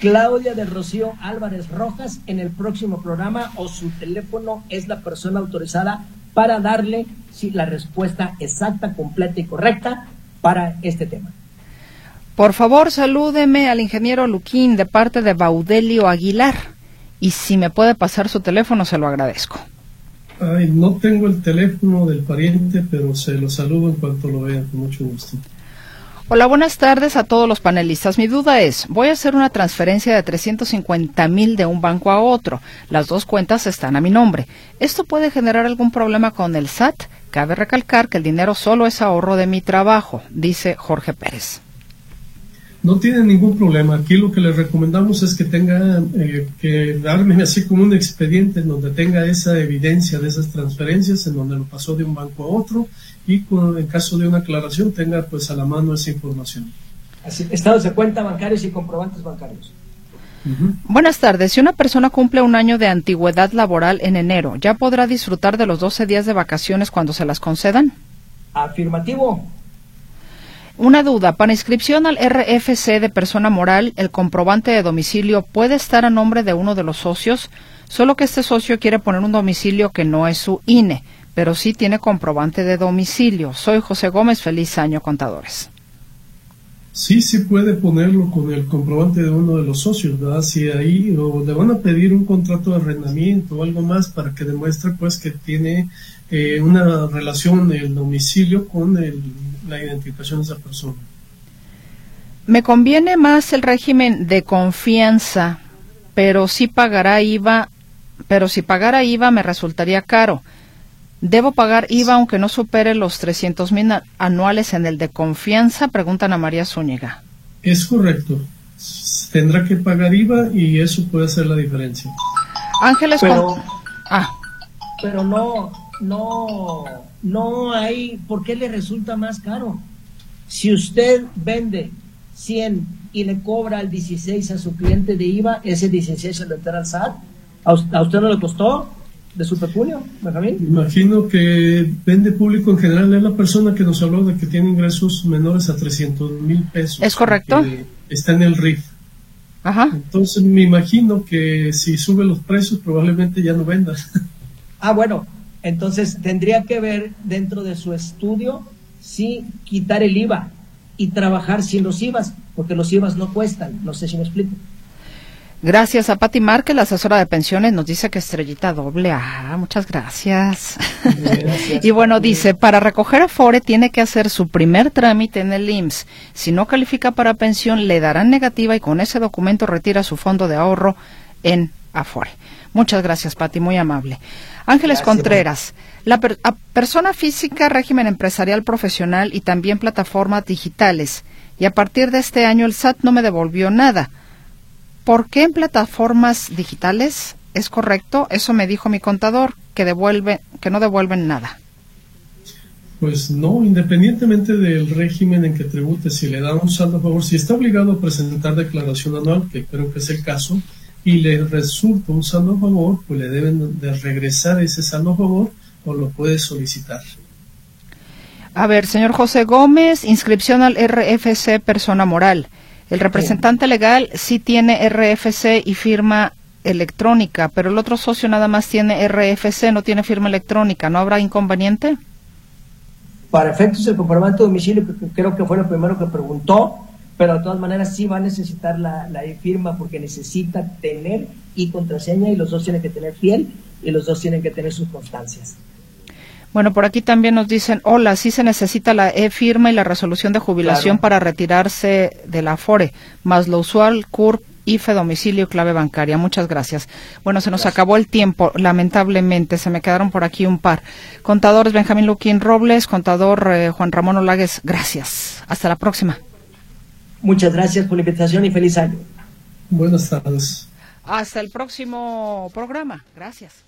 Claudia de Rocío Álvarez Rojas en el próximo programa o su teléfono es la persona autorizada para darle la respuesta exacta, completa y correcta para este tema. Por favor, salúdeme al ingeniero Luquín de parte de Baudelio Aguilar. Y si me puede pasar su teléfono, se lo agradezco. Ay, no tengo el teléfono del pariente, pero se lo saludo en cuanto lo vea, con mucho gusto. Hola, buenas tardes a todos los panelistas. Mi duda es, voy a hacer una transferencia de 350 mil de un banco a otro. Las dos cuentas están a mi nombre. ¿Esto puede generar algún problema con el SAT? Cabe recalcar que el dinero solo es ahorro de mi trabajo, dice Jorge Pérez. No tiene ningún problema. Aquí lo que les recomendamos es que tenga, eh, que darme así como un expediente en donde tenga esa evidencia de esas transferencias, en donde lo pasó de un banco a otro y en caso de una aclaración tenga pues a la mano esa información. Así, estados de cuenta bancarios y comprobantes bancarios. Buenas tardes. Si una persona cumple un año de antigüedad laboral en enero, ¿ya podrá disfrutar de los 12 días de vacaciones cuando se las concedan? Afirmativo. Una duda. Para inscripción al RFC de persona moral, ¿el comprobante de domicilio puede estar a nombre de uno de los socios? Solo que este socio quiere poner un domicilio que no es su INE pero sí tiene comprobante de domicilio. Soy José Gómez, feliz año, contadores. Sí, sí puede ponerlo con el comprobante de uno de los socios, ¿verdad? Si ahí o le van a pedir un contrato de arrendamiento o algo más para que demuestre pues que tiene eh, una relación el domicilio con la identificación de esa persona. Me conviene más el régimen de confianza, pero si pagará IVA, pero si pagara IVA me resultaría caro. ¿Debo pagar IVA aunque no supere los 300 mil anuales en el de confianza? Preguntan a María Zúñiga. Es correcto. Tendrá que pagar IVA y eso puede hacer la diferencia. Ángeles, pero, ah. pero no, no, no hay, ¿por qué le resulta más caro? Si usted vende 100 y le cobra el 16 a su cliente de IVA, ese 16 se lo entra al SAT, ¿a usted no le costó? de su peculio, Benjamín? Imagino que vende público en general es la persona que nos habló de que tiene ingresos menores a 300 mil pesos. ¿Es correcto? Está en el RIF. Ajá. Entonces me imagino que si sube los precios probablemente ya no venda. Ah, bueno, entonces tendría que ver dentro de su estudio si quitar el IVA y trabajar sin los IVAs, porque los IVAs no cuestan. No sé si me explico. Gracias a Pati Márquez, la asesora de pensiones, nos dice que estrellita doble. Ah, muchas gracias. y bueno, dice, para recoger Afore tiene que hacer su primer trámite en el IMSS. Si no califica para pensión, le darán negativa y con ese documento retira su fondo de ahorro en Afore. Muchas gracias, Pati, muy amable. Ángeles Contreras, la persona física, régimen empresarial profesional y también plataformas digitales. Y a partir de este año el SAT no me devolvió nada ¿Por qué en plataformas digitales es correcto? Eso me dijo mi contador, que devuelve, que no devuelven nada. Pues no, independientemente del régimen en que tribute, si le da un saldo a favor, si está obligado a presentar declaración anual, que creo que es el caso, y le resulta un saldo a favor, pues le deben de regresar ese saldo a favor o lo puede solicitar. A ver, señor José Gómez, inscripción al RFC persona moral. El representante legal sí tiene RFC y firma electrónica, pero el otro socio nada más tiene RFC, no tiene firma electrónica. ¿No habrá inconveniente? Para efectos del comprobante de domicilio, que creo que fue lo primero que preguntó, pero de todas maneras sí va a necesitar la, la firma porque necesita tener y contraseña y los dos tienen que tener fiel y los dos tienen que tener sus constancias. Bueno, por aquí también nos dicen, hola, sí se necesita la e-firma y la resolución de jubilación para retirarse de la FORE, más lo usual, CURP, IFE, domicilio, clave bancaria. Muchas gracias. Bueno, se nos acabó el tiempo, lamentablemente, se me quedaron por aquí un par. Contadores Benjamín Luquín Robles, contador eh, Juan Ramón Olagues, gracias. Hasta la próxima. Muchas gracias por la invitación y feliz año. Buenas tardes. Hasta el próximo programa. Gracias.